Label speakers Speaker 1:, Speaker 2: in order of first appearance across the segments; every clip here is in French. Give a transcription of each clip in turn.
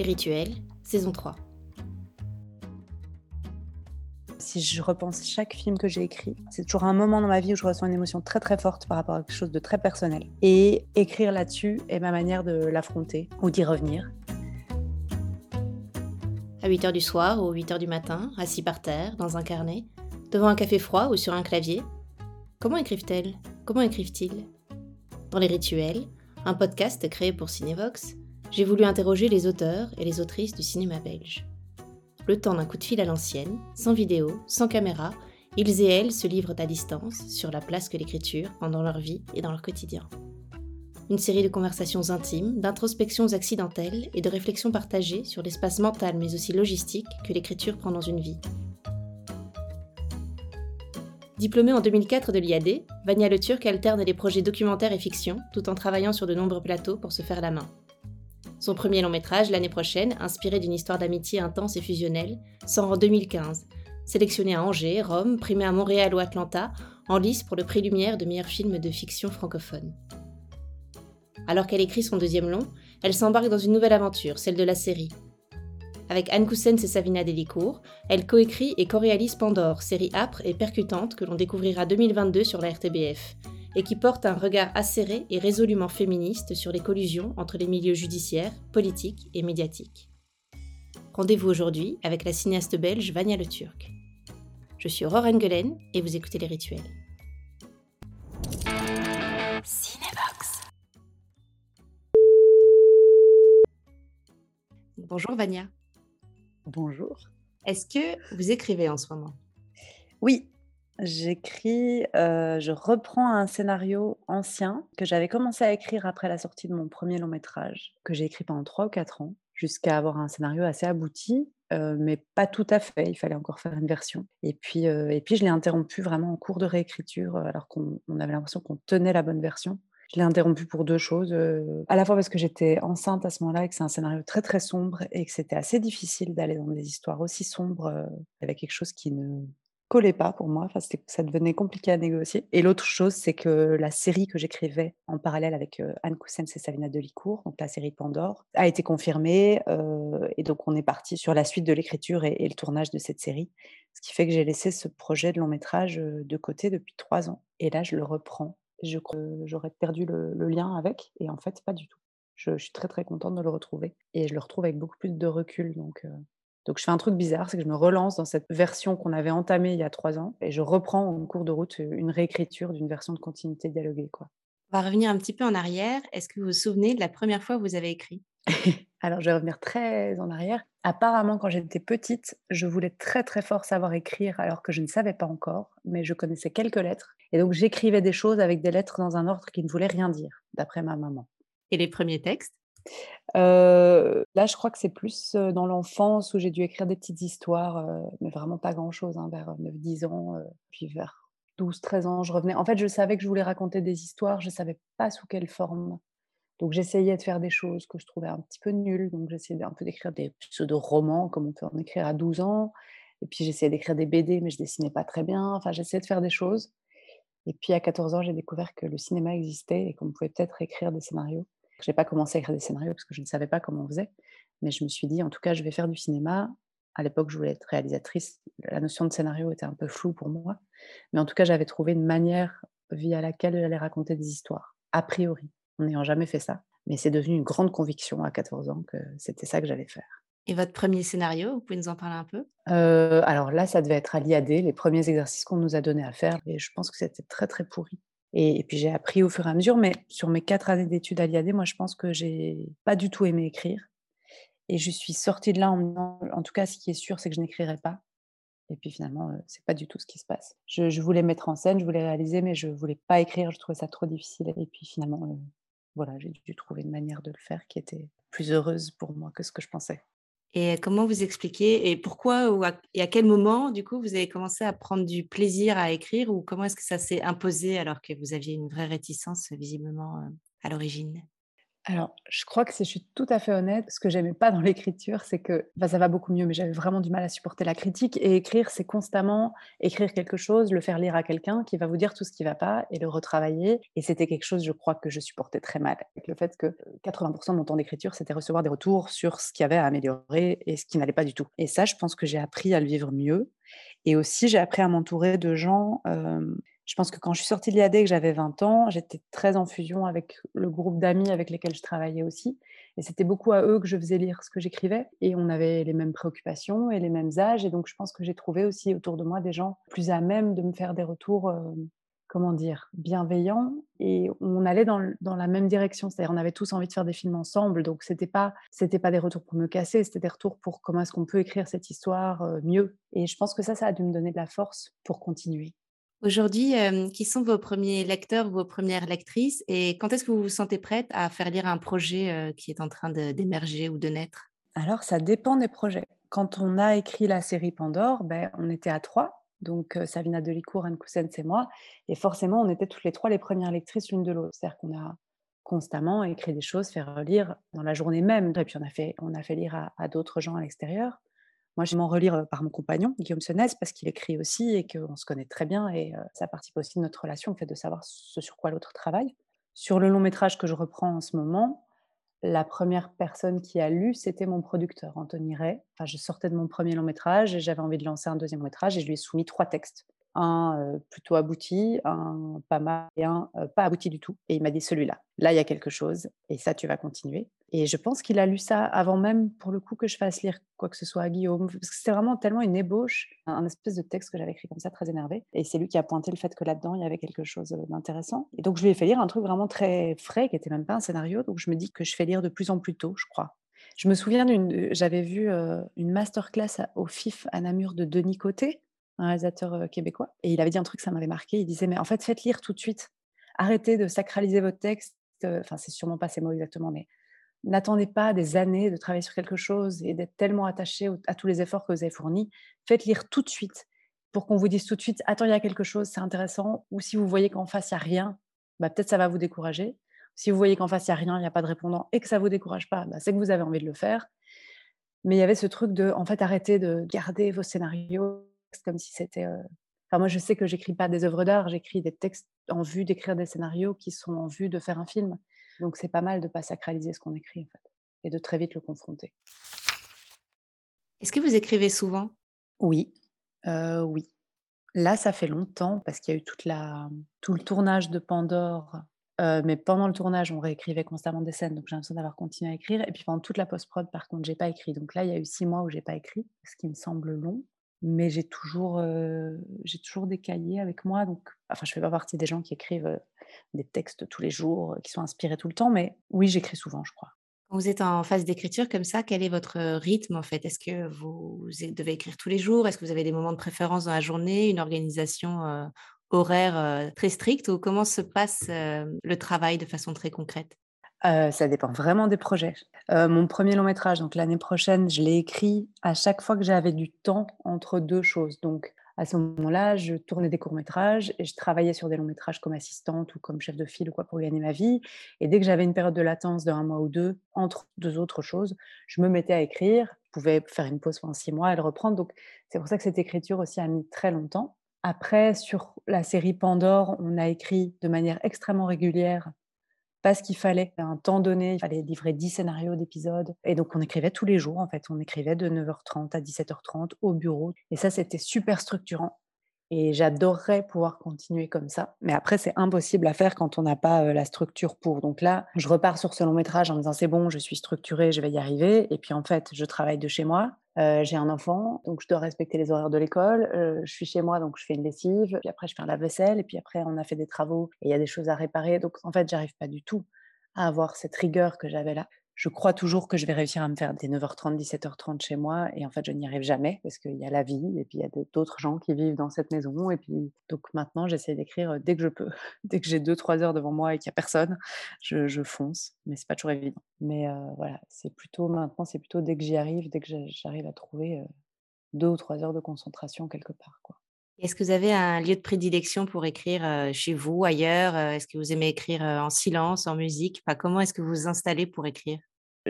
Speaker 1: Les rituels, saison 3.
Speaker 2: Si je repense chaque film que j'ai écrit, c'est toujours un moment dans ma vie où je ressens une émotion très très forte par rapport à quelque chose de très personnel. Et écrire là-dessus est ma manière de l'affronter ou d'y revenir.
Speaker 1: À 8h du soir ou 8h du matin, assis par terre, dans un carnet, devant un café froid ou sur un clavier, comment écrivent-elles? Comment écrivent-ils? Dans les rituels, un podcast créé pour Cinevox, j'ai voulu interroger les auteurs et les autrices du cinéma belge. Le temps d'un coup de fil à l'ancienne, sans vidéo, sans caméra, ils et elles se livrent à distance sur la place que l'écriture prend dans leur vie et dans leur quotidien. Une série de conversations intimes, d'introspections accidentelles et de réflexions partagées sur l'espace mental mais aussi logistique que l'écriture prend dans une vie. Diplômée en 2004 de l'IAD, Vania Le Turc alterne les projets documentaires et fiction tout en travaillant sur de nombreux plateaux pour se faire la main. Son premier long métrage, l'année prochaine, inspiré d'une histoire d'amitié intense et fusionnelle, sort en 2015. Sélectionné à Angers, Rome, primé à Montréal ou Atlanta, en lice pour le prix Lumière de meilleur film de fiction francophone. Alors qu'elle écrit son deuxième long, elle s'embarque dans une nouvelle aventure, celle de la série. Avec Anne Coussens et Savina Delicourt, elle coécrit et co-réalise Pandore, série âpre et percutante que l'on découvrira 2022 sur la RTBF, et qui porte un regard acéré et résolument féministe sur les collusions entre les milieux judiciaires, politiques et médiatiques. Rendez-vous aujourd'hui avec la cinéaste belge Vania Le Turc. Je suis Aurore Engelen et vous écoutez Les Rituels. Cinébox. Bonjour Vania.
Speaker 2: Bonjour.
Speaker 1: Est-ce que vous écrivez en ce moment?
Speaker 2: Oui, J'écris, je reprends un scénario ancien que j'avais commencé à écrire après la sortie de mon premier long métrage, que j'ai écrit pendant 3 ou 4 ans, jusqu'à avoir un scénario assez abouti, mais pas tout à fait. Il fallait encore faire une version. Et puis, et puis je l'ai interrompu vraiment en cours de réécriture, alors qu'on avait l'impression qu'on tenait la bonne version. Je l'ai interrompu pour deux choses. à la fois parce que j'étais enceinte à ce moment-là et que c'est un scénario très très sombre et que c'était assez difficile d'aller dans des histoires aussi sombres avec quelque chose qui ne collait pas pour moi. Ça devenait compliqué à négocier. Et l'autre chose, c'est que la série que j'écrivais en parallèle avec Anne Coussens et Savina Delicourt, donc la série Pandore, a été confirmée. et donc, on est parti sur la suite de l'écriture et, le tournage de cette série. Ce qui fait que j'ai laissé ce projet de long métrage de côté depuis trois ans. Et là, je le reprends. Je crois que j'aurais perdu le, lien avec. Et en fait, pas du tout. Je, je, suis très, très contente de le retrouver. Et je le retrouve avec beaucoup plus de recul. Donc, donc je fais un truc bizarre, c'est que je me relance dans cette version qu'on avait entamée il y a trois ans et je reprends en cours de route une réécriture d'une version de continuité dialoguée. Quoi.
Speaker 1: On va revenir un petit peu en arrière. Est-ce que vous vous souvenez de la première fois que vous avez écrit?
Speaker 2: Alors je vais revenir très en arrière. Apparemment, quand j'étais petite, je voulais très très fort savoir écrire alors que je ne savais pas encore, mais je connaissais quelques lettres. Et donc j'écrivais des choses avec des lettres dans un ordre qui ne voulait rien dire, d'après ma maman.
Speaker 1: Et les premiers textes?
Speaker 2: Là, je crois que c'est plus, dans l'enfance où j'ai dû écrire des petites histoires, mais vraiment pas grand-chose, hein, vers 9-10 ans, puis vers 12-13 ans, je revenais. En fait, je savais que je voulais raconter des histoires, je savais pas sous quelle forme. Donc j'essayais de faire des choses que je trouvais un petit peu nulles, donc j'essayais un peu d'écrire des pseudo-romans comme on peut en écrire à 12 ans. Et puis j'essayais d'écrire des BD, mais je dessinais pas très bien, enfin j'essayais de faire des choses. Et puis à 14 ans, j'ai découvert que le cinéma existait et qu'on pouvait peut-être écrire des scénarios. Je n'ai pas commencé à écrire des scénarios parce que je ne savais pas comment on faisait, mais je me suis dit, en tout cas, je vais faire du cinéma. À l'époque, je voulais être réalisatrice. La notion de scénario était un peu floue pour moi, mais en tout cas, j'avais trouvé une manière via laquelle j'allais raconter des histoires, a priori, en n'ayant jamais fait ça. Mais c'est devenu une grande conviction à 14 ans que c'était ça que j'allais faire.
Speaker 1: Et votre premier scénario, vous pouvez nous en parler un peu?
Speaker 2: Euh, Alors là, ça devait être à l'IAD, les premiers exercices qu'on nous a donnés à faire, et je pense que c'était très très pourri. Et, puis j'ai appris au fur et à mesure, mais sur mes quatre années d'études à l'IAD, moi je pense que j'ai pas du tout aimé écrire. Et je suis sortie de là en me disant, en tout cas, ce qui est sûr, c'est que je n'écrirai pas. Et puis finalement, c'est pas du tout ce qui se passe. Je, voulais mettre en scène, je voulais réaliser, mais je voulais pas écrire. Je trouvais ça trop difficile. Et puis finalement, voilà, j'ai dû trouver une manière de le faire qui était plus heureuse pour moi que ce que je pensais.
Speaker 1: Et comment vous expliquez et pourquoi ou et à quel moment, du coup, vous avez commencé à prendre du plaisir à écrire ou comment est-ce que ça s'est imposé alors que vous aviez une vraie réticence visiblement à l'origine?
Speaker 2: Alors, je crois que si je suis tout à fait honnête, ce que j'aimais pas dans l'écriture, c'est que bah, ça va beaucoup mieux, mais j'avais vraiment du mal à supporter la critique. Et écrire, c'est constamment écrire quelque chose, le faire lire à quelqu'un qui va vous dire tout ce qui va pas et le retravailler. Et c'était quelque chose, je crois, que je supportais très mal. Avec le fait que 80% de mon temps d'écriture, c'était recevoir des retours sur ce qu'il y avait à améliorer et ce qui n'allait pas du tout. Et ça, je pense que j'ai appris à le vivre mieux. Et aussi, j'ai appris à m'entourer de gens euh, je pense que quand je suis sortie de l'IAD et que j'avais 20 ans, j'étais très en fusion avec le groupe d'amis avec lesquels je travaillais aussi. Et c'était beaucoup à eux que je faisais lire ce que j'écrivais. Et on avait les mêmes préoccupations et les mêmes âges. Et donc, je pense que j'ai trouvé aussi autour de moi des gens plus à même de me faire des retours, euh, comment dire, bienveillants. Et on allait dans, dans la même direction. C'est-à-dire, on avait tous envie de faire des films ensemble. Donc, c'était pas, pas des retours pour me casser, c'était des retours pour comment est-ce qu'on peut écrire cette histoire euh, mieux. Et je pense que ça, ça a dû me donner de la force pour continuer.
Speaker 1: Aujourd'hui, qui sont vos premiers lecteurs, vos premières lectrices et quand est-ce que vous vous sentez prête à faire lire un projet, qui est en train d'émerger ou de naître?
Speaker 2: Alors ça dépend des projets. Quand on a écrit la série Pandore, ben, on était à 3, donc Savina Delicourt, Anne Coussens et moi et forcément on était toutes les 3 les premières lectrices l'une de l'autre. C'est-à-dire qu'on a constamment écrit des choses, fait relire dans la journée même et puis on a fait on a fait lire à d'autres gens à l'extérieur. Moi, je m'en relire par mon compagnon, Guillaume Senès, parce qu'il écrit aussi et qu'on se connaît très bien et ça participe aussi de notre relation, le fait de savoir ce sur quoi l'autre travaille. Sur le long métrage que je reprends en ce moment, la première personne qui a lu, c'était mon producteur, Anthony Ray. Enfin, je sortais de mon premier long métrage et j'avais envie de lancer un deuxième métrage et je lui ai soumis trois textes un plutôt abouti, un pas mal et un pas abouti du tout. Et il m'a dit celui-là, là il y a quelque chose et ça tu vas continuer. Et je pense qu'il a lu ça avant même pour le coup que je fasse lire quoi que ce soit à Guillaume, parce que c'était vraiment tellement une ébauche, un, espèce de texte que j'avais écrit comme ça très énervé. Et c'est lui qui a pointé le fait que là-dedans il y avait quelque chose d'intéressant. Et donc je lui ai fait lire un truc vraiment très frais qui était même pas un scénario. Donc je me dis que je fais lire de plus en plus tôt, je crois. Je me souviens d'une, j'avais vu une masterclass au FIF à Namur de Denis Côté, un réalisateur québécois. Et il avait dit un truc, ça m'avait marqué. Il disait, mais en fait, faites lire tout de suite. Arrêtez de sacraliser votre texte. Enfin, c'est sûrement pas ces mots exactement, mais n'attendez pas des années de travailler sur quelque chose et d'être tellement attaché à tous les efforts que vous avez fournis. Faites lire tout de suite pour qu'on vous dise tout de suite, attends, il y a quelque chose, c'est intéressant. Ou si vous voyez qu'en face, il n'y a rien, bah, peut-être ça va vous décourager. Si vous voyez qu'en face, il n'y a rien, il n'y a pas de répondant et que ça ne vous décourage pas, bah, c'est que vous avez envie de le faire. Mais il y avait ce truc de, en fait, arrêtez de garder vos scénarios comme si c'était. Enfin, moi, je sais que j'écris pas des œuvres d'art, j'écris des textes en vue d'écrire des scénarios qui sont en vue de faire un film. Donc, c'est pas mal de pas sacraliser ce qu'on écrit, en fait, et de très vite le confronter.
Speaker 1: Est-ce que vous écrivez souvent?
Speaker 2: Oui, oui. Là, ça fait longtemps parce qu'il y a eu toute la, tout le tournage de Pandore. mais pendant le tournage, on réécrivait constamment des scènes, donc j'ai l'impression d'avoir continué à écrire. Et puis pendant toute la post-prod, par contre, j'ai pas écrit. Donc là, il y a eu six mois où j'ai pas écrit, ce qui me semble long mais j'ai toujours, j'ai toujours des cahiers avec moi. Donc, enfin, je fais pas partie des gens qui écrivent des textes tous les jours, qui sont inspirés tout le temps, mais oui, j'écris souvent, je crois.
Speaker 1: Quand vous êtes en phase d'écriture comme ça, quel est votre rythme en fait? Est-ce que vous devez écrire tous les jours? Est-ce que vous avez des moments de préférence dans la journée, une organisation horaire très stricte? Ou comment se passe le travail de façon très concrète?
Speaker 2: Ça dépend vraiment des projets. mon premier long métrage, donc l'année prochaine, je l'ai écrit à chaque fois que j'avais du temps entre deux choses. Donc à ce moment-là, je tournais des courts-métrages et je travaillais sur des longs métrages comme assistante ou comme chef de file ou quoi pour gagner ma vie. Et dès que j'avais une période de latence de un mois ou deux entre deux autres choses, je me mettais à écrire. Je pouvais faire une pause pendant six mois et le reprendre. Donc c'est pour ça que cette écriture aussi a mis très longtemps. Après, sur la série Pandore, on a écrit de manière extrêmement régulière parce qu'il fallait un temps donné, il fallait livrer 10 scénarios d'épisodes. Et donc, on écrivait tous les jours, en fait. On écrivait de 9h30 à 17h30 au bureau. Et ça, c'était super structurant. Et j'adorerais pouvoir continuer comme ça. Mais après, c'est impossible à faire quand on n'a pas la structure pour. Donc là, je repars sur ce long métrage en me disant c'est bon, je suis structurée, je vais y arriver. Et puis en fait, je travaille de chez moi. J'ai un enfant, donc je dois respecter les horaires de l'école. je suis chez moi, donc je fais une lessive. Puis après, je fais la vaisselle. Et puis après, on a fait des travaux et il y a des choses à réparer. Donc en fait, j'arrive pas du tout à avoir cette rigueur que j'avais là je crois toujours que je vais réussir à me faire des 9h30, 17h30 chez moi. Et en fait, je n'y arrive jamais parce qu'il y a la vie et puis il y a d'autres gens qui vivent dans cette maison. Et puis, donc maintenant, j'essaie d'écrire dès que je peux. dès que j'ai 2-3 heures devant moi et qu'il n'y a personne, je, fonce. Mais c'est pas toujours évident. Mais voilà, c'est plutôt maintenant, c'est plutôt dès que j'y arrive, dès que j'arrive à trouver deux ou trois heures de concentration quelque part.
Speaker 1: Est-ce que vous avez un lieu de prédilection pour écrire, heu, chez vous, ailleurs? Est-ce que vous aimez écrire, en silence, en musique? Enfin, comment est-ce que vous vous installez pour écrire?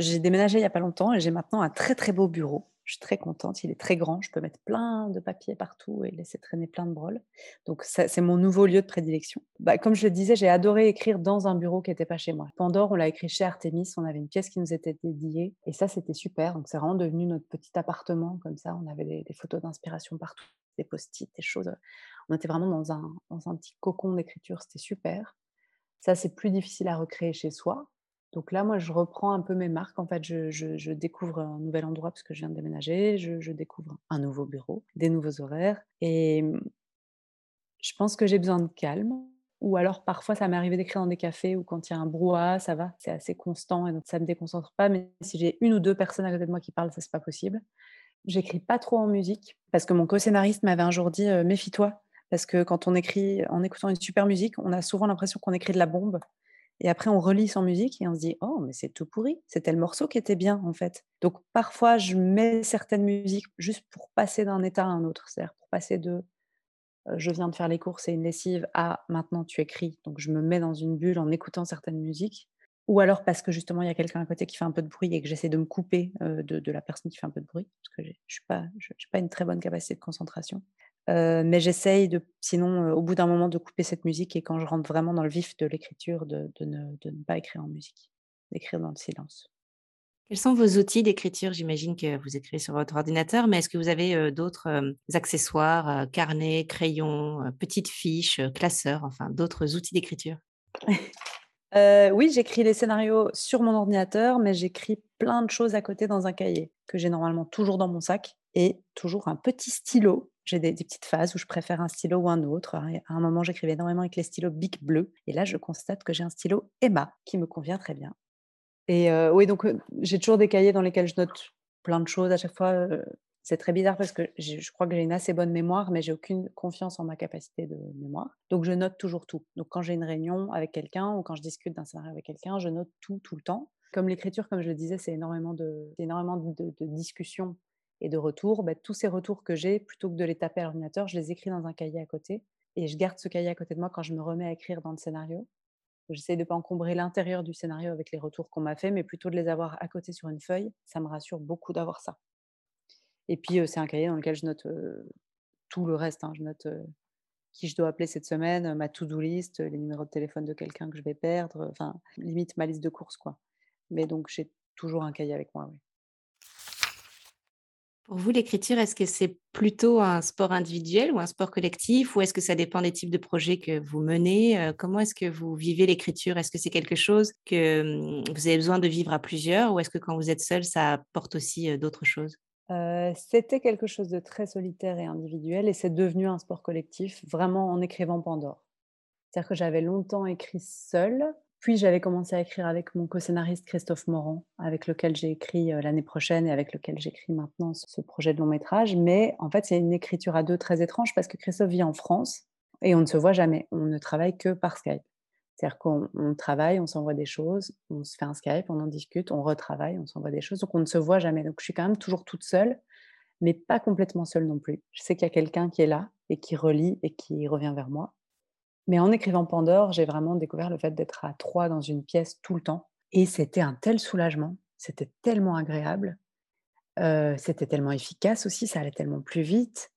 Speaker 2: J'ai déménagé il y a pas longtemps et j'ai maintenant un très, très beau bureau. Je suis très contente, il est très grand, je peux mettre plein de papiers partout et laisser traîner plein de brols. Donc c'est mon nouveau lieu de prédilection. Bah, comme je le disais, j'ai adoré écrire dans un bureau qui était pas chez moi. Pandore, on l'a écrit chez Artémis, on avait une pièce qui nous était dédiée et ça, c'était super. Donc c'est vraiment devenu notre petit appartement comme ça. On avait des, des photos d'inspiration partout, des post-it, des choses. On était vraiment dans un, dans un petit cocon d'écriture, c'était super. Ça, c'est plus difficile à recréer chez soi. Donc là, moi, je reprends un peu mes marques. En fait, je, découvre un nouvel endroit parce que je viens de déménager. Je, je découvre un nouveau bureau, des nouveaux horaires. Et mmh, je pense que j'ai besoin de calme. Ou alors, parfois, ça m'est arrivé d'écrire dans des cafés où quand il y a un brouhaha, ça va, c'est assez constant et donc ça ne me déconcentre pas. Mais si j'ai une ou deux personnes à côté de moi qui parlent, ça, c'est pas possible. J'écris pas trop en musique parce que mon co-scénariste m'avait un jour dit euh, méfie-toi parce que quand on écrit en écoutant une super musique, on a souvent l'impression qu'on écrit de la bombe et après, on relit sans musique et on se dit: «Oh, mais c'est tout pourri, c'était le morceau qui était bien, en fait». Donc parfois, je mets certaines musiques juste pour passer d'un état à un autre. C'est-à-dire pour passer de, heu, je viens de faire les courses et une lessive à maintenant tu écris. Donc je me mets dans une bulle en écoutant certaines musiques ou alors parce que justement, il y a quelqu'un à côté qui fait un peu de bruit et que j'essaie de me couper, heu, de la personne qui fait un peu de bruit parce que je j'ai pas une très bonne capacité de concentration. Mais j'essaye de sinon, au bout d'un moment, de couper cette musique et quand je rentre vraiment dans le vif de l'écriture, de de ne de ne pas écrire en musique, d'écrire dans le silence.
Speaker 1: Quels sont vos outils d'écriture? J'imagine que vous écrivez sur votre ordinateur, mais est-ce que vous avez, d'autres, accessoires, heu, carnet, crayon, heu, petites fiches, classeurs, enfin d'autres outils d'écriture?
Speaker 2: Heu, oui, j'écris les scénarios sur mon ordinateur, mais j'écris plein de choses à côté dans un cahier que j'ai normalement toujours dans mon sac et toujours un petit stylo. J'ai des petites phases où je préfère un stylo ou un autre. À à un moment, j'écrivais énormément avec les stylos Bic bleu et là, je constate que j'ai un stylo Emma qui me convient très bien. Et heu, oui, donc heu, j'ai toujours des cahiers dans lesquels je note plein de choses à chaque fois, heu, c'est très bizarre parce que je crois que j'ai une assez bonne mémoire, mais j'ai aucune confiance en ma capacité de mémoire. Donc je note toujours tout. Donc quand j'ai une réunion avec quelqu'un ou quand je discute d'un scénario avec quelqu'un, je note tout, tout le temps. Comme l'écriture, comme je le disais, c'est énormément de discussions et de retours, bah, tous ces retours que j'ai, plutôt que de les taper à l'ordinateur, je les écris dans un cahier à côté et je garde ce cahier à côté de moi quand je me remets à écrire dans le scénario. J'essaie de ne pas encombrer l'intérieur du scénario avec les retours qu'on m'a fait, mais plutôt de les avoir à côté sur une feuille. Ça me rassure beaucoup d'avoir ça. Et puis, heu, c'est un cahier dans lequel je note, heu, tout le reste, hein. Je note, heu, qui je dois appeler cette semaine, ma to-do list, les numéros de téléphone de quelqu'un que je vais perdre, enfin, limite ma liste de courses. Mais donc j'ai toujours un cahier avec moi.
Speaker 1: Pour vous, l'écriture, est-ce que c'est plutôt un sport individuel ou un sport collectif? Ou est-ce que ça dépend des types de projets que vous menez? Heu, comment est-ce que vous vivez l'écriture? Est-ce que c'est quelque chose que, mmh, vous avez besoin de vivre à plusieurs? Ou est-ce que quand vous êtes seul, ça apporte aussi, heu, d'autres choses?
Speaker 2: Heu, c'était quelque chose de très solitaire et individuel et c'est devenu un sport collectif, vraiment en écrivant Pandore. C'est-à-dire que j'avais longtemps écrit seule, puis j'avais commencé à écrire avec mon co-scénariste Christophe Morand, avec lequel j'ai écrit, heu, l'année prochaine et avec lequel j'écris maintenant ce projet de long métrage. Mais en fait, c'est une écriture à 2 très étrange parce que Christophe vit en France et on ne se voit jamais. On ne travaille que par Skype. C'est-à-dire qu'on on travaille, on s'envoie des choses, on se fait un Skype, on en discute, on retravaille, on s'envoie des choses, donc on ne se voit jamais. Donc je suis quand même toujours toute seule, mais pas complètement seule non plus. Je sais qu'il y a quelqu'un qui est là et qui relit et qui revient vers moi. Mais en écrivant Pandore, j'ai vraiment découvert le fait d'être à 3 dans une pièce tout le temps et c'était un tel soulagement, c'était tellement agréable, heu, c'était tellement efficace aussi, ça allait tellement plus vite.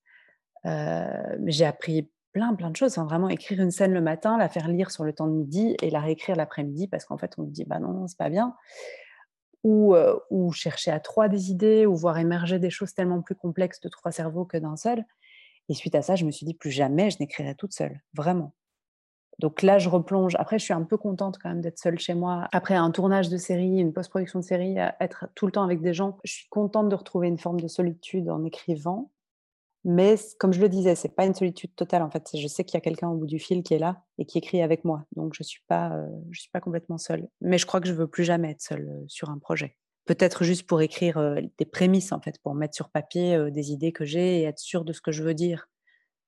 Speaker 2: Mais j'ai appris plein, plein de choses, vraiment écrire une scène le matin, la faire lire sur le temps de midi et la réécrire l'après-midi parce qu'en fait on me dit: «Bah non, c'est pas bien» ou heu, ou chercher à 3 des idées ou voir émerger des choses tellement plus complexes de 3 cerveaux que d'un seul et suite à ça, je me suis dit: «Plus jamais je n'écrirai toute seule», vraiment. Donc là, je replonge. Après, je suis un peu contente quand même d'être seule chez moi. Après un tournage de série, une post-production de série, à être tout le temps avec des gens, je suis contente de retrouver une forme de solitude en écrivant. Mais comme je le disais, c'est pas une solitude totale, en fait. Je sais qu'il y a quelqu'un au bout du fil qui est là et qui écrit avec moi. Donc je suis pas, heu, je suis pas complètement seule. Mais je crois que je veux plus jamais être seule, heu, sur un projet. Peut-être juste pour écrire, des prémices, en fait, pour mettre sur papier, des idées que j'ai et être sûre de ce que je veux dire.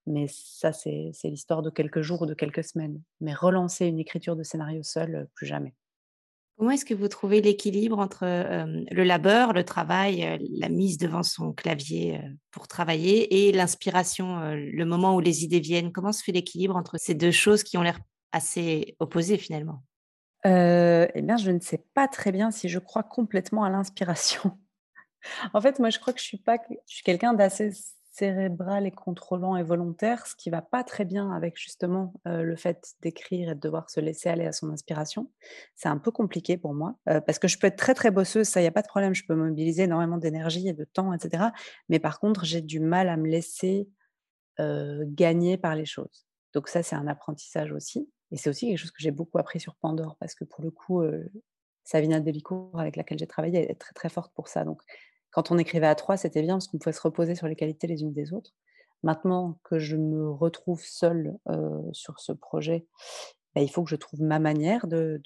Speaker 2: Mais ça, c'est l'histoire de quelques jours ou de quelques semaines. Mais relancer une écriture de scénario seule, heu, plus jamais.
Speaker 1: Comment est-ce que vous trouvez l'équilibre entre, hem, le labeur, le travail, heu, la mise devant son clavier, pour travailler et l'inspiration, le moment où les idées viennent? Comment se fait l'équilibre entre ces 2 choses qui ont l'air assez opposées finalement?
Speaker 2: Et bien, je ne sais pas très bien si je crois complètement à l'inspiration. En fait, moi, je crois que je suis pas je suis quelqu'un d'assez cérébral et contrôlant et volontaire, ce qui va pas très bien avec justement, le fait d'écrire et de devoir se laisser aller à son inspiration. C'est un peu compliqué pour moi, parce que je peux être très, très bosseuse, ça, y a pas de problème. Je peux mobiliser énormément d'énergie et de temps et cetera. Mais par contre, j'ai du mal à me laisser, gagner par les choses. Donc ça, c'est un apprentissage aussi et c'est aussi quelque chose que j'ai beaucoup appris sur Pandore parce que pour le coup, Savina Delicourt avec laquelle j'ai travaillé, est très, très forte pour ça. Donc quand on écrivait à 3, c'était bien parce qu'on pouvait se reposer sur les qualités les unes des autres. Maintenant que je me retrouve seule, heu, sur ce projet, bah, il faut que je trouve ma manière de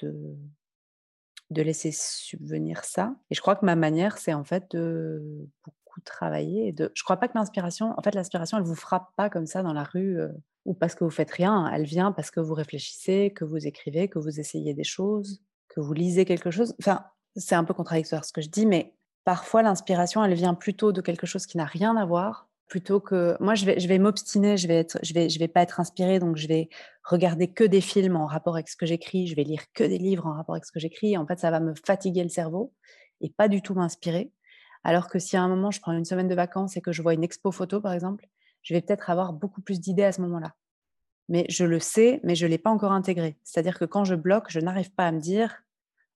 Speaker 2: de laisser subvenir ça et je crois que ma manière, c'est en fait de beaucoup travailler je crois pas que l'inspiration en fait, l'inspiration, elle vous frappe pas comme ça dans la rue, heu, ou parce que vous faites rien. Elle vient parce que vous réfléchissez, que vous écrivez, que vous essayez des choses, que vous lisez quelque chose. Enfin, c'est un peu contradictoire ce que je dis, mais parfois l'inspiration, elle vient plutôt de quelque chose qui n'a rien à voir Plutôt que moi, je vais m'obstiner, je vais être je vais vais pas être inspirée, donc je vais regarder que des films en rapport avec ce que j'écris, je vais lire que des livres en rapport avec ce que j'écris. En fait, ça va me fatiguer le cerveau et pas du tout m'inspirer. Alors que si à un moment, je prends une semaine de vacances et que je vois une expo photo, par exemple, je vais peut-être avoir beaucoup plus d'idées à ce moment-là. Mais je le sais, mais je l'ai pas encore intégré. C'est-à-dire que quand je bloque, je n'arrive pas à me dire: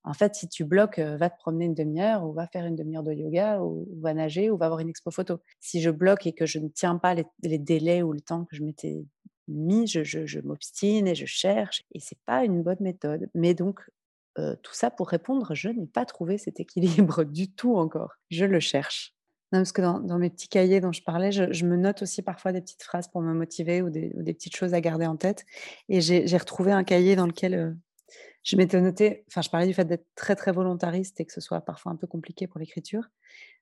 Speaker 2: en fait, si tu bloques, heu, va te promener une demi-heure ou va faire une demi-heure de yoga ou va nager ou va voir une expo photo. Si je bloque et que je ne tiens pas les délais ou le temps que je m'étais mis, je je je m'obstine et je cherche et c'est pas une bonne méthode. Mais donc, heu, tout ça pour répondre, je n'ai pas trouvé cet équilibre du tout encore. Je le cherche. Parce que dans mes petits cahiers dont je parlais, je me note aussi parfois des petites phrases pour me motiver ou des petites choses à garder en tête et j'ai retrouvé un cahier dans lequel, heu je m'étais noté enfin, je parlais du fait d'être très, très volontariste et que ce soit parfois un peu compliqué pour l'écriture.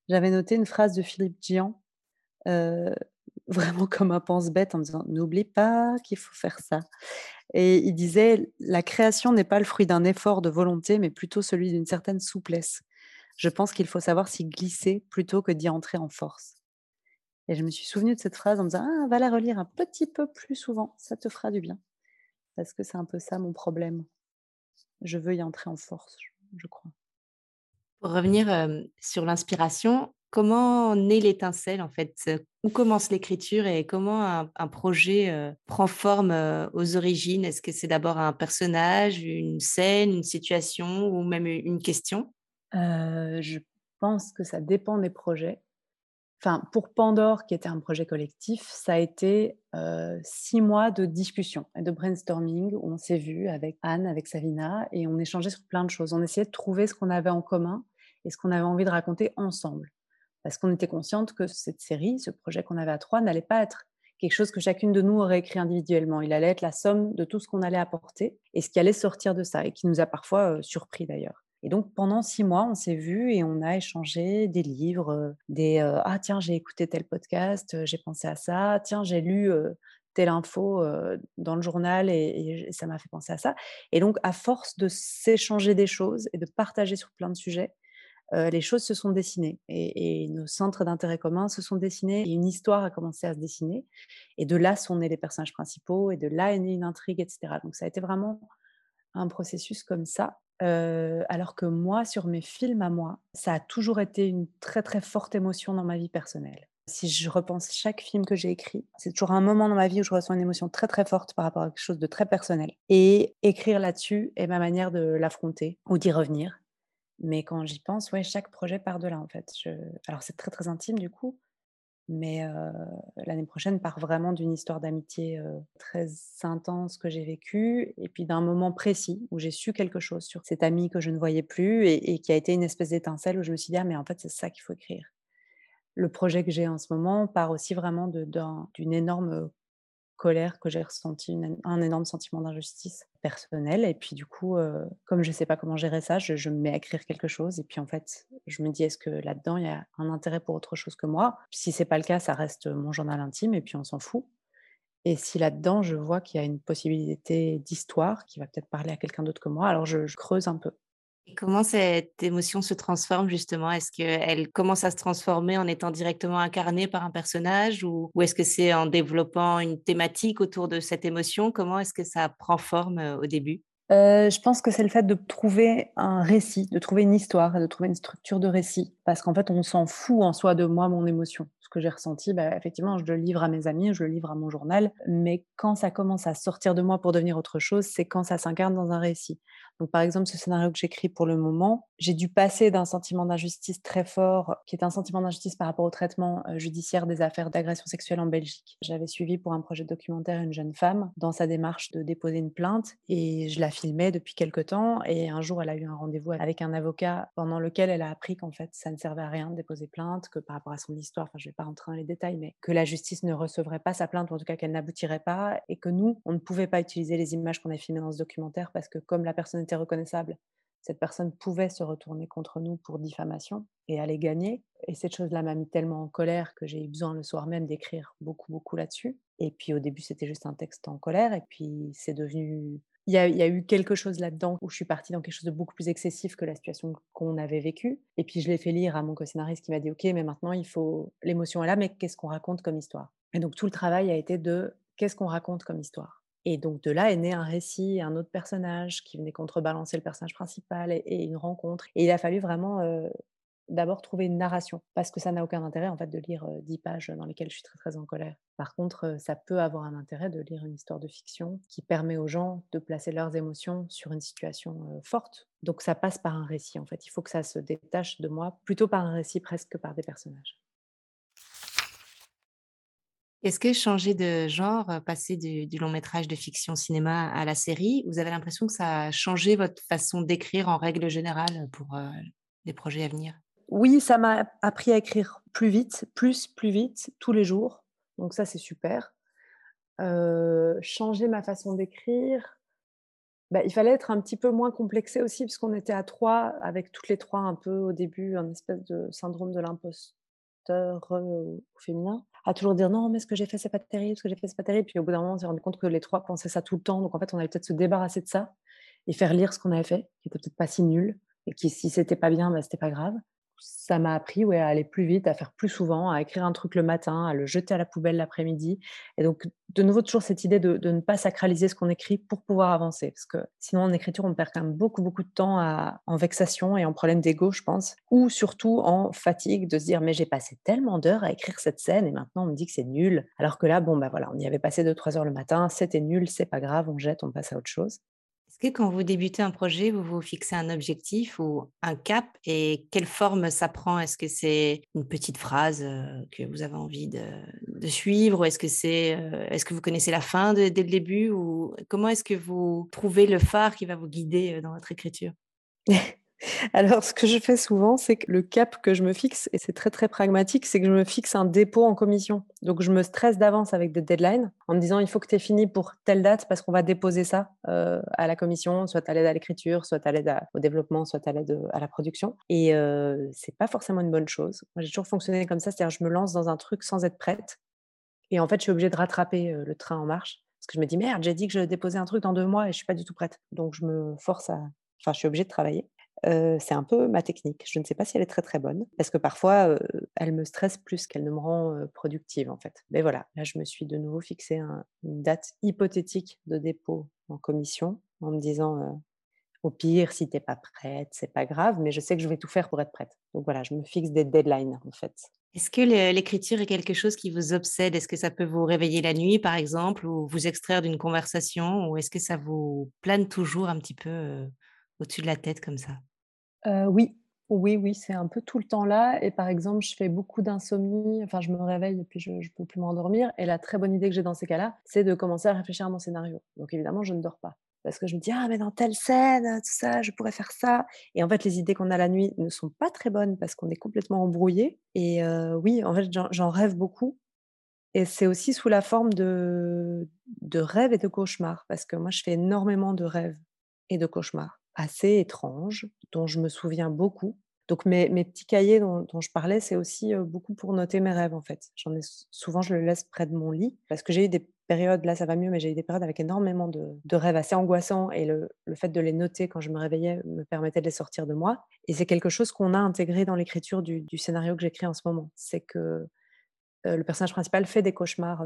Speaker 2: J'avais noté une phrase de Philippe Djian, heu, vraiment comme un pense-bête en me disant: «N'oublie pas qu'il faut faire ça» et il disait: «La création n'est pas le fruit d'un effort de volonté, mais plutôt celui d'une certaine souplesse. Je pense qu'il faut savoir s'y glisser plutôt que d'y entrer en force» et je me suis souvenue de cette phrase en me disant: «Ah, va la relire un petit peu plus souvent, ça te fera du bien» parce que c'est un peu ça mon problème. Je veux y entrer en force, je crois.
Speaker 1: Pour revenir, hem, sur l'inspiration, comment naît l'étincelle en fait? Heu, où commence l'écriture et comment un un projet, heu, prend forme, aux origines? Est-ce que c'est d'abord un personnage, une scène, une situation ou même une question?
Speaker 2: Je pense que ça dépend des projets. Enfin, pour Pandore, qui était un projet collectif, ça a été, heu, 6 mois de discussion et de brainstorming où on s'est vu avec Anne, avec Savina et on échangeait sur plein de choses. On essayait de trouver ce qu'on avait en commun et ce qu'on avait envie de raconter ensemble. Parce qu'on était consciente que cette série, ce projet qu'on avait à 3 n'allait pas être quelque chose que chacune de nous aurait écrit individuellement. Il allait être la somme de tout ce qu'on allait apporter et ce qui allait sortir de ça et qui nous a parfois, heu, surpris d'ailleurs. Et donc pendant 6 mois, on s'est vus et on a échangé des livres, heu, des, heu: «Ah tiens, j'ai écouté tel podcast, heu, j'ai pensé à ça. Tiens, j'ai lu, telle info, dans le journal et ça m'a fait penser à ça». Et donc à force de s'échanger des choses et de partager sur plein de sujets, les choses se sont dessinées et et nos centres d'intérêt communs se sont dessinés et une histoire a commencé à se dessiner et de là sont nés les personnages principaux et de là est née une intrigue et cetera. Donc ça a été vraiment un processus comme ça, alors que moi, sur mes films à moi, ça a toujours été une très, très forte émotion dans ma vie personnelle. Si je repense chaque film que j'ai écrit, c'est toujours un moment dans ma vie où je ressens une émotion très, très forte par rapport à quelque chose de très personnel et écrire là-dessus est ma manière de l'affronter ou d'y revenir. Mais quand j'y pense, ouais, chaque projet part de là, en fait. Alors c'est très, très intime du coup, mais l'année prochaine part vraiment d'une histoire d'amitié, très intense que j'ai vécue et puis d'un moment précis où j'ai su quelque chose sur cet ami que je ne voyais plus et et qui a été une espèce d'étincelle où je me suis dit: «Ah mais en fait, c'est ça qu'il faut écrire». Le projet que j'ai en ce moment part aussi vraiment d'une énorme, colère que j'ai ressentie, une un énorme sentiment d'injustice personnelle et puis du coup, heu, comme je ne sais pas comment gérer ça, je je me mets à écrire quelque chose et puis en fait, je me dis: «Est-ce que là-dedans, il y a un intérêt pour autre chose que moi?» si c'est pas le cas, ça reste, mon journal intime et puis on s'en fout et si là-dedans, je vois qu'il y a une possibilité d'histoire qui va peut-être parler à quelqu'un d'autre que moi, alors je creuse un peu.
Speaker 1: Comment cette émotion se transforme justement? Est-ce qu'elle commence à se transformer en étant directement incarnée par un personnage ou, ou est-ce que c'est en développant une thématique autour de cette émotion? Comment est-ce que ça prend forme euh, au début?
Speaker 2: Euh, je pense que c'est le fait de trouver un récit, de trouver une histoire, de trouver une structure de récit. Parce qu'en fait, on s'en fout en soi de moi, mon émotion. Ce que j'ai ressenti, bah, effectivement, je le livre à mes amis, je le livre à mon journal. Mais quand ça commence à sortir de moi pour devenir autre chose, c'est quand ça s'incarne dans un récit. Donc, par exemple, ce scénario que j'écris pour le moment, j'ai dû passer d'un sentiment d'injustice très fort, qui est un sentiment d'injustice par rapport au traitement euh, judiciaire des affaires d'agression sexuelle en Belgique. J'avais suivi pour un projet documentaire une jeune femme dans sa démarche de déposer une plainte et je la filmais depuis quelques temps. Et un jour, elle a eu un rendez-vous avec un avocat pendant lequel elle a appris qu'en fait, ça ne servait à rien de déposer plainte, que par rapport à son histoire, enfin, je ne vais pas rentrer dans les détails, mais que la justice ne recevrait pas sa plainte, ou en tout cas qu'elle n'aboutirait pas, et que nous, on ne pouvait pas utiliser les images qu'on a filmées dans ce documentaire parce que comme la personne était reconnaissable, cette personne pouvait se retourner contre nous pour diffamation et aller gagner. Et cette chose-là m'a mis tellement en colère que j'ai eu besoin le soir même d'écrire beaucoup, beaucoup là-dessus. Et puis au début, c'était juste un texte en colère. Et puis c'est devenu... Il y, a, il y, a, eu quelque chose là-dedans où je suis partie dans quelque chose de beaucoup plus excessif que la situation qu'on avait vécue. Et puis je l'ai fait lire à mon co-scénariste qui m'a dit, OK, mais maintenant, il faut... L'émotion est là, mais qu'est-ce qu'on raconte comme histoire? Et donc tout le travail a été de qu'est-ce qu'on raconte comme histoire? Et donc de là est né un récit, un autre personnage qui venait contrebalancer le personnage principal et, une rencontre. Et il a fallu vraiment d'abord trouver une narration, parce que ça n'a aucun intérêt en fait de lire dix pages dans lesquelles je suis très très en colère. Par contre, ça peut avoir un intérêt de lire une histoire de fiction qui permet aux gens de placer leurs émotions sur une situation forte. Donc ça passe par un récit en fait. Il faut que ça se détache de moi, plutôt par un récit presque que par des personnages.
Speaker 1: Est-ce que changer de genre, passer du, long métrage de fiction cinéma à la série, vous avez l'impression que ça a changé votre façon d'écrire en règle générale pour les projets à venir?
Speaker 2: Oui, ça m'a appris à écrire plus vite, plus, plus vite, tous les jours. Donc ça, c'est super. changer ma façon d'écrire, bah, il fallait être un petit peu moins complexé aussi, puisqu'on était à trois, avec toutes les trois un peu au début, un espèce de syndrome de l'imposteur féminin à toujours dire non, mais ce que j'ai fait, c'est pas terrible, ce que j'ai fait, c'est pas terrible. Puis au bout d'un moment, on s'est rendu compte que les trois pensaient ça tout le temps. Donc en fait, on allait peut-être se débarrasser de ça et faire lire ce qu'on avait fait, qui était peut-être pas si nul. Et qui, si c'était pas bien, bah, c'était pas grave ça m'a appris ouais, à aller plus vite, à faire plus souvent, à écrire un truc le matin, à le jeter à la poubelle l'après-midi. Et donc, de nouveau, toujours cette idée de, ne pas sacraliser ce qu'on écrit pour pouvoir avancer. Parce que sinon, en écriture, on perd quand même beaucoup, beaucoup de temps en vexation et en problème d'ego, je pense. Ou surtout en fatigue de se dire, mais j'ai passé tellement d'heures à écrire cette scène et maintenant on me dit que c'est nul. Alors que là, bon, bah voilà, on y avait passé 2-3 heures le matin, c'était nul, c'est pas grave, on jette, on passe à autre chose.
Speaker 1: Quand vous débutez un projet, vous vous fixez un objectif ou un cap et quelle forme ça prend? Est-ce que c'est une petite phrase que vous avez envie de, suivre Est-ce que c'est, est-ce que vous connaissez la fin dès le début ou comment est-ce que vous trouvez le phare qui va vous guider dans votre écriture?
Speaker 2: Alors, ce que je fais souvent, c'est que le cap que je me fixe, et c'est très très pragmatique, c'est que je me fixe un dépôt en commission. Donc, je me stresse d'avance avec des deadlines en me disant il faut que tu aies fini pour telle date parce qu'on va déposer ça euh, à la commission, soit à l'aide à l'écriture, soit à l'aide au développement, soit à l'aide à la production. Et euh, c'est pas forcément une bonne chose. Moi, j'ai toujours fonctionné comme ça, c'est-à-dire je me lance dans un truc sans être prête. Et en fait, je suis obligée de rattraper euh, le train en marche. Parce que je me dis, merde, j'ai dit que je déposais un truc dans deux mois et je suis pas du tout prête. Donc, je me force à. Enfin, je suis obligée de travailler c'est un peu ma technique. Je ne sais pas si elle est très très bonne, parce que parfois, elle me stresse plus qu'elle ne me rend productive en fait. Mais voilà, là, je me suis de nouveau fixé une date hypothétique de dépôt en commission, en me disant, au pire, si tu n'es pas prête, c'est pas grave, mais je sais que je vais tout faire pour être prête. Donc voilà, je me fixe des deadlines en fait.
Speaker 1: Est-ce que l'écriture est quelque chose qui vous obsède? Est-ce que ça peut vous réveiller la nuit, par exemple, ou vous extraire d'une conversation, ou est-ce que ça vous plane toujours un petit peu au-dessus de la tête comme ça?
Speaker 2: Oui, oui, oui, c'est un peu tout le temps là. Et par exemple, je fais beaucoup d'insomnie, enfin je me réveille et puis je ne peux plus m'endormir. Et la très bonne idée que j'ai dans ces cas-là, c'est de commencer à réfléchir à mon scénario. Donc évidemment, je ne dors pas. Parce que je me dis: «Ah mais dans telle scène, tout ça, je pourrais faire ça» et en fait, les idées qu'on a la nuit ne sont pas très bonnes parce qu'on est complètement embrouillé. Et oui, en fait, j'en rêve beaucoup. Et c'est aussi sous la forme de de rêves et de cauchemars. Parce que moi, je fais énormément de rêves et de cauchemars assez étranges, dont je me souviens beaucoup. Donc mes, mes petits cahiers dont, je parlais, c'est aussi beaucoup pour noter mes rêves en fait. J'en ai souvent, je le laisse près de mon lit parce que j'ai eu des périodes, là ça va mieux, mais j'ai eu des périodes avec énormément de, rêves assez angoissants et le, fait de les noter quand je me réveillais me permettait de les sortir de moi. Et c'est quelque chose qu'on a intégré dans l'écriture du, scénario que j'écris en ce moment. C'est que le personnage principal fait des cauchemars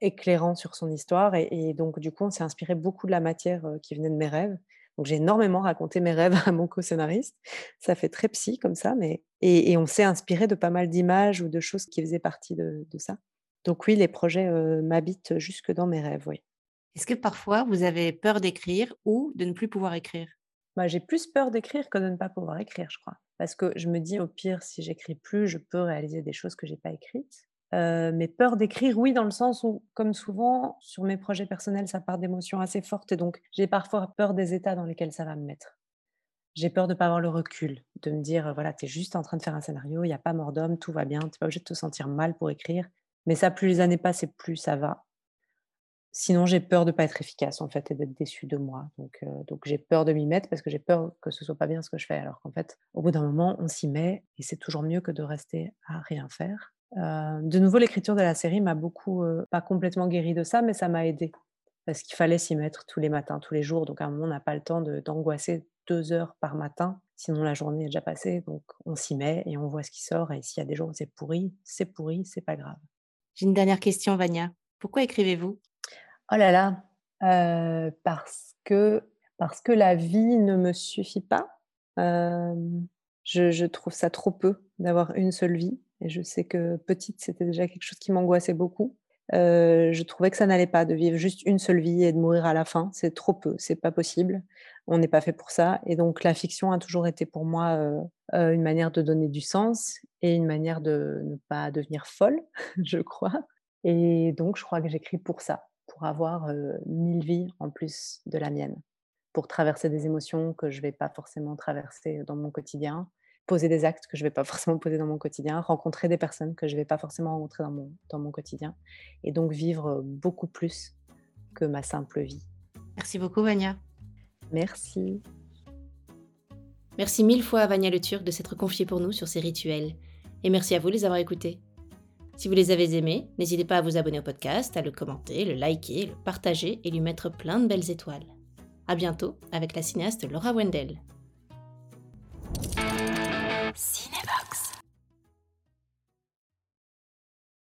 Speaker 2: éclairants sur son histoire et, donc du coup on s'est inspiré beaucoup de la matière qui venait de mes rêves. Donc j'ai énormément raconté mes rêves à mon co-scénariste. Ça fait très psy comme ça, mais et, on s'est inspiré de pas mal d'images ou de choses qui faisaient partie de, ça. Donc oui, les projets m'habitent jusque dans mes rêves, oui.
Speaker 1: Est-ce que parfois vous avez peur d'écrire ou de ne plus pouvoir écrire?
Speaker 2: Bah, J'ai plus peur d'écrire que de ne pas pouvoir écrire, je crois. Parce que je me dis, au pire, si j'écris plus, je peux réaliser des choses que j'ai pas écrites. Mais peur d'écrire, oui, dans le sens où, comme souvent, sur mes projets personnels, ça part d'émotions assez fortes et donc j'ai parfois peur des états dans lesquels ça va me mettre. J'ai peur de ne pas avoir le recul, de me dire, voilà, tu es juste en train de faire un scénario, il n'y a pas mort d'homme, tout va bien, tu n'es pas obligé de te sentir mal pour écrire. Mais ça, plus les années passent et plus ça va. Sinon, j'ai peur de ne pas être efficace, en fait, et d'être déçue de moi. Donc, donc j'ai peur de m'y mettre parce que j'ai peur que ce soit pas bien ce que je fais. Alors qu'en fait, au bout d'un moment, on s'y met et c'est toujours mieux que de rester à rien faire de nouveau, l'écriture de la série m'a beaucoup, pas complètement guéri de ça, mais ça m'a aidé parce qu'il fallait s'y mettre tous les matins, tous les jours. Donc à un moment, on n'a pas le temps d'angoisser deux heures par matin, sinon la journée est déjà passée. Donc on s'y met et on voit ce qui sort. Et s'il y a des jours où c'est pourri, c'est pourri, c'est pas grave.
Speaker 1: J'ai une dernière question, Vania. Pourquoi écrivez-vous?
Speaker 2: Oh là là, parce que parce que la vie ne me suffit pas. je trouve ça trop peu d'avoir une seule vie. Et je sais que petite, c'était déjà quelque chose qui m'angoissait beaucoup. Euh, je trouvais que ça n'allait pas de vivre juste une seule vie et de mourir à la fin. C'est trop peu, c'est pas possible. On n'est pas fait pour ça. Et donc la fiction a toujours été pour moi euh, euh, une manière de donner du sens et une manière de ne pas devenir folle, je crois. Et donc je crois que j'écris pour ça, pour avoir mille vies en plus de la mienne, pour traverser des émotions que je ne vais pas forcément traverser dans mon quotidien, poser des actes que je ne vais pas forcément poser dans mon quotidien, rencontrer des personnes que je ne vais pas forcément rencontrer dans mon, dans mon quotidien, et donc vivre beaucoup plus que ma simple vie.
Speaker 1: Merci beaucoup, Vania.
Speaker 2: Merci.
Speaker 1: Merci mille fois à Vania Le Turc de s'être confiée pour nous sur ces rituels, et merci à vous de les avoir écoutés. Si vous les avez aimés, n'hésitez pas à vous abonner au podcast, à le commenter, le liker, le partager et lui mettre plein de belles étoiles. À bientôt avec la cinéaste Laura Wendell.